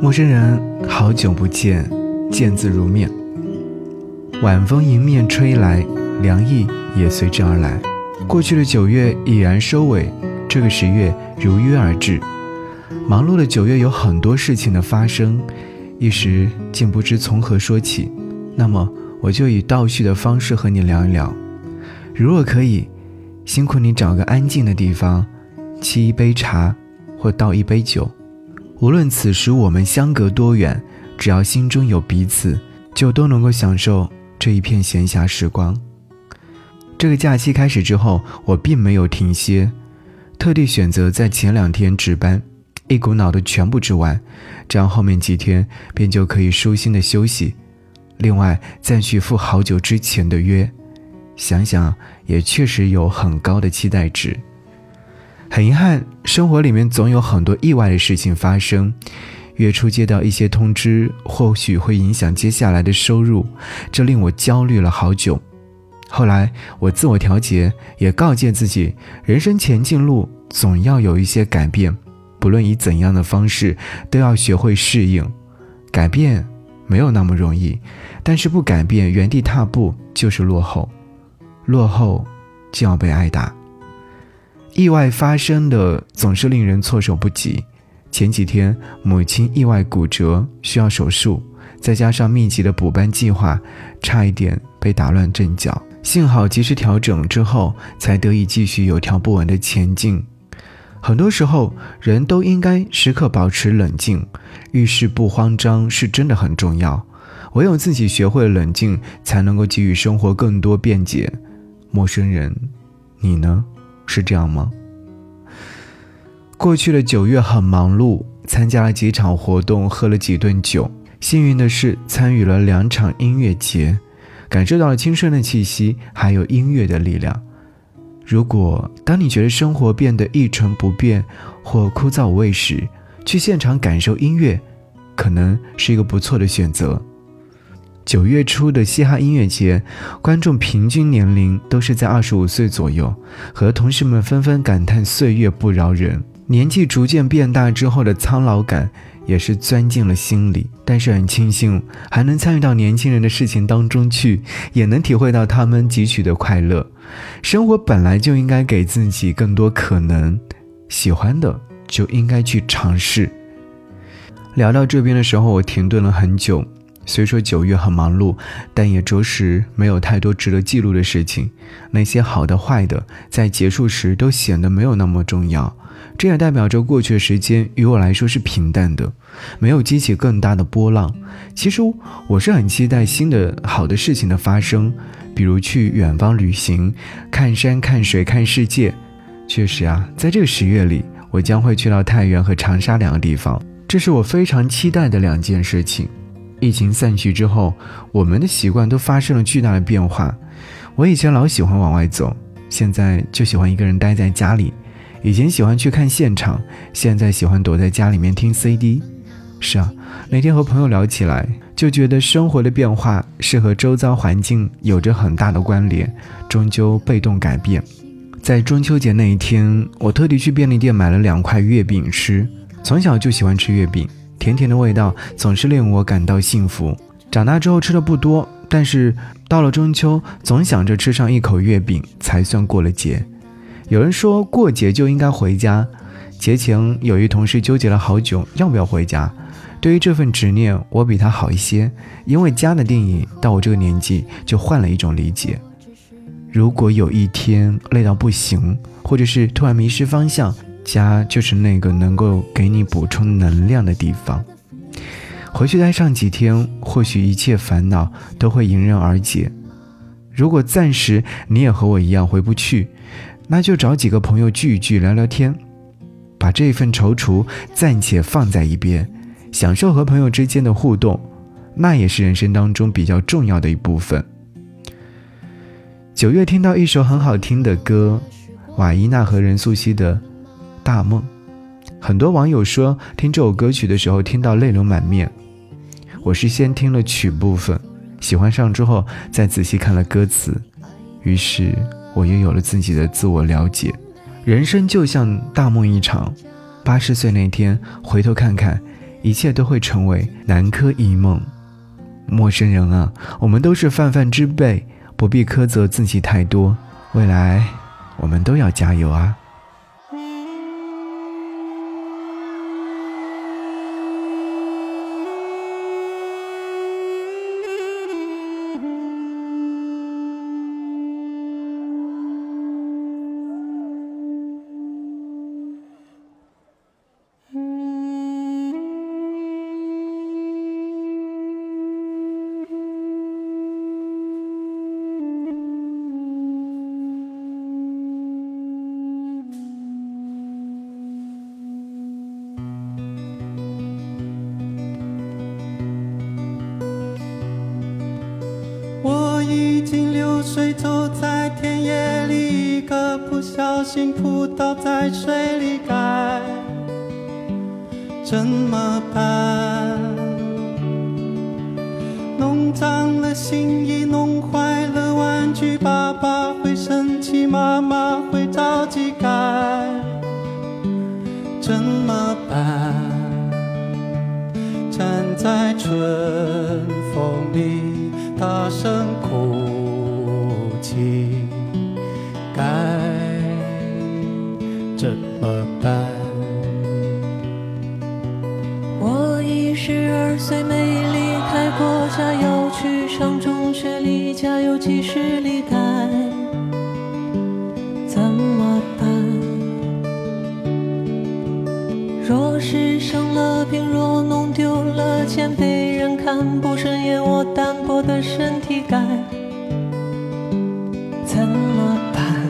陌生人，好久不见，见字如面。晚风迎面吹来，凉意也随之而来。过去的九月已然收尾，这个十月如约而至。忙碌的九月有很多事情的发生，一时竟不知从何说起。那么，我就以倒叙的方式和你聊一聊。如果可以，辛苦你找个安静的地方，沏一杯茶，或倒一杯酒。无论此时我们相隔多远，只要心中有彼此，就都能够享受这一片闲暇时光。这个假期开始之后，我并没有停歇，特地选择在前两天值班，一股脑的全部治完，这样后面几天便就可以舒心的休息。另外再去赴好久之前的约，想想也确实有很高的期待值。很遗憾，生活里面总有很多意外的事情发生。月初接到一些通知，或许会影响接下来的收入，这令我焦虑了好久。后来我自我调节，也告诫自己，人生前进路总要有一些改变，不论以怎样的方式，都要学会适应。改变没有那么容易，但是不改变，原地踏步就是落后，落后就要被挨打。意外发生的总是令人措手不及。前几天母亲意外骨折，需要手术，再加上密集的补班计划，差一点被打乱阵脚。幸好及时调整之后，才得以继续有条不紊的前进。很多时候，人都应该时刻保持冷静，遇事不慌张是真的很重要。唯有自己学会冷静，才能够给予生活更多便捷。陌生人，你呢？是这样吗？过去的九月很忙碌，参加了几场活动，喝了几顿酒。幸运的是，参与了两场音乐节，感受到了青春的气息，还有音乐的力量。如果当你觉得生活变得一成不变或枯燥无味时，去现场感受音乐，可能是一个不错的选择。九月初的嘻哈音乐节，观众平均年龄都是在二十五岁左右，和同事们纷纷感叹岁月不饶人。年纪逐渐变大之后的苍老感，也是钻进了心里。但是很庆幸，还能参与到年轻人的事情当中去，也能体会到他们汲取的快乐。生活本来就应该给自己更多可能，喜欢的就应该去尝试。聊到这边的时候，我停顿了很久。虽说九月很忙碌，但也着实没有太多值得记录的事情。那些好的、坏的，在结束时都显得没有那么重要。这也代表着过去的时间于我来说是平淡的，没有激起更大的波浪。其实我是很期待新的好的事情的发生，比如去远方旅行，看山、看水、看世界。确实啊，在这个十月里，我将会去到太原和长沙两个地方，这是我非常期待的两件事情。疫情散去之后，我们的习惯都发生了巨大的变化。我以前老喜欢往外走，现在就喜欢一个人待在家里。以前喜欢去看现场，现在喜欢躲在家里面听 CD。是啊，那天和朋友聊起来，就觉得生活的变化是和周遭环境有着很大的关联，终究被动改变。在中秋节那一天，我特地去便利店买了两块月饼吃。从小就喜欢吃月饼。甜甜的味道总是令我感到幸福。长大之后吃的不多，但是到了中秋，总想着吃上一口月饼才算过了节。有人说过节就应该回家，节前有一同事纠结了好久要不要回家。对于这份执念，我比他好一些，因为家的定义到我这个年纪就换了一种理解。如果有一天累到不行，或者是突然迷失方向。家就是那个能够给你补充能量的地方。回去待上几天，或许一切烦恼都会迎刃而解。如果暂时你也和我一样回不去，那就找几个朋友聚一聚，聊聊天，把这份踌躇暂且放在一边，享受和朋友之间的互动，那也是人生当中比较重要的一部分。九月听到一首很好听的歌，瓦伊娜和任素汐的。大梦，很多网友说听这首歌曲的时候听到泪流满面。我是先听了曲部分，喜欢上之后再仔细看了歌词，于是我又有了自己的自我了解。人生就像大梦一场，八十岁那天回头看看，一切都会成为南柯一梦。陌生人啊，我们都是泛泛之辈，不必苛责自己太多。未来，我们都要加油啊！水走在田野里，一个不小心扑倒在水里，该怎么办？弄脏了新衣，弄坏了玩具，爸爸会生气，妈妈会着急，该怎么办？站在春风里。大声十二岁，没离开过家，要去上中学，离家有几十里，该怎么办？若是生了病，若弄丢了钱，被人看不顺眼，我单薄的身体该怎么办？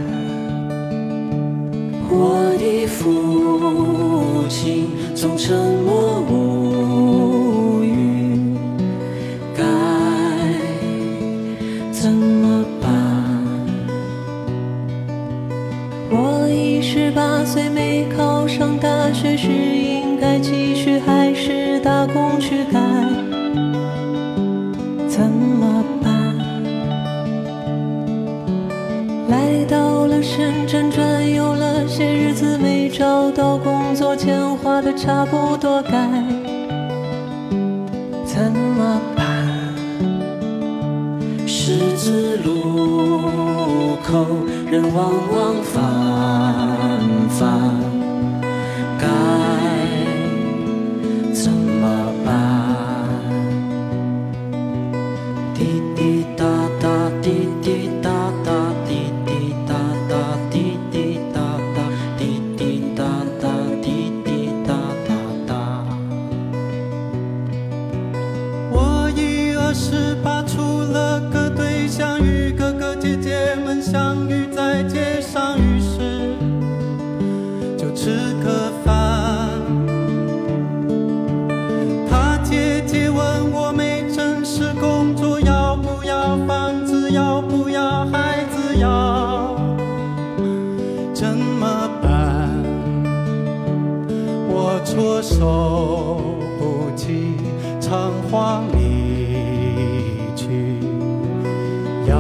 我的父亲总沉默无是应该继续还是打工去？该怎么办？来到了深圳转悠了些日子，没找到工作，钱花的差不多，该怎么办？十字路口人往往繁雨在街上，于是就吃个饭。他姐姐问我没正式工作，要不要房子，要不要孩子，要怎么办？我措手不及，仓皇离去，要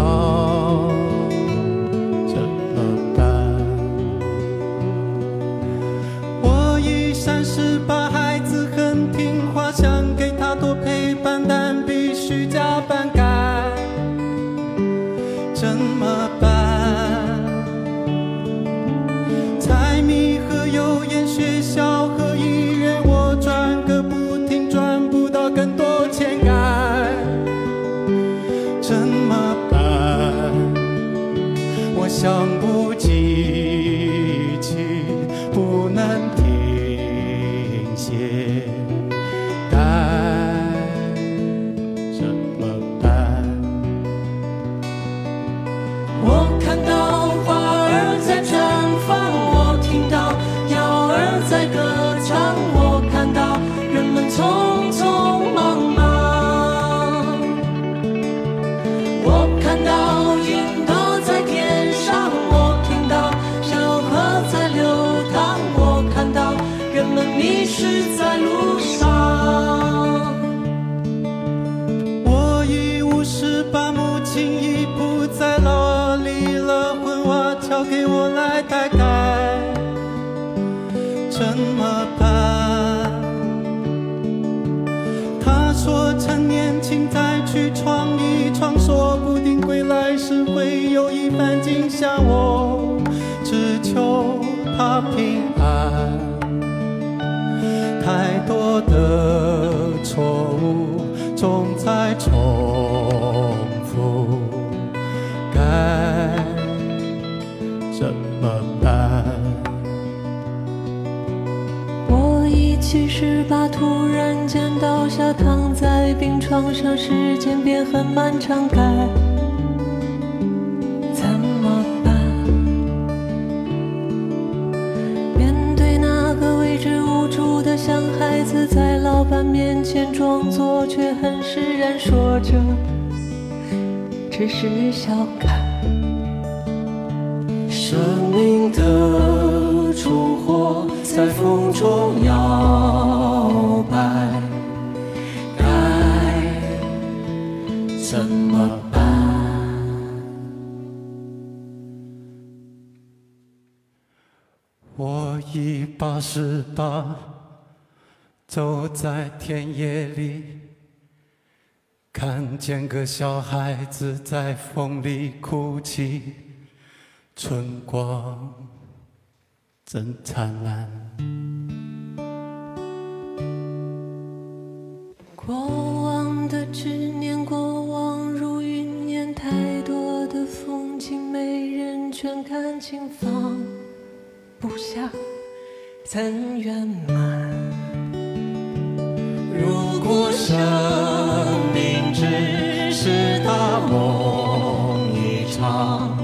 番景象。我只求他平安。太多的错误总在重复，该怎么办？我一七十八，突然间倒下，躺在病床上，时间变很漫长，该像孩子，在老板面前装作，却很释然，说着只是笑看。生命的烛火在风中摇摆，该怎么办？我已八十八，走在田野里，看见个小孩子在风里哭泣，春光真灿烂。过往的执念，过往如云烟，太多的风景，没人全看清，放不下，怎圆满？无生命只是大梦一场。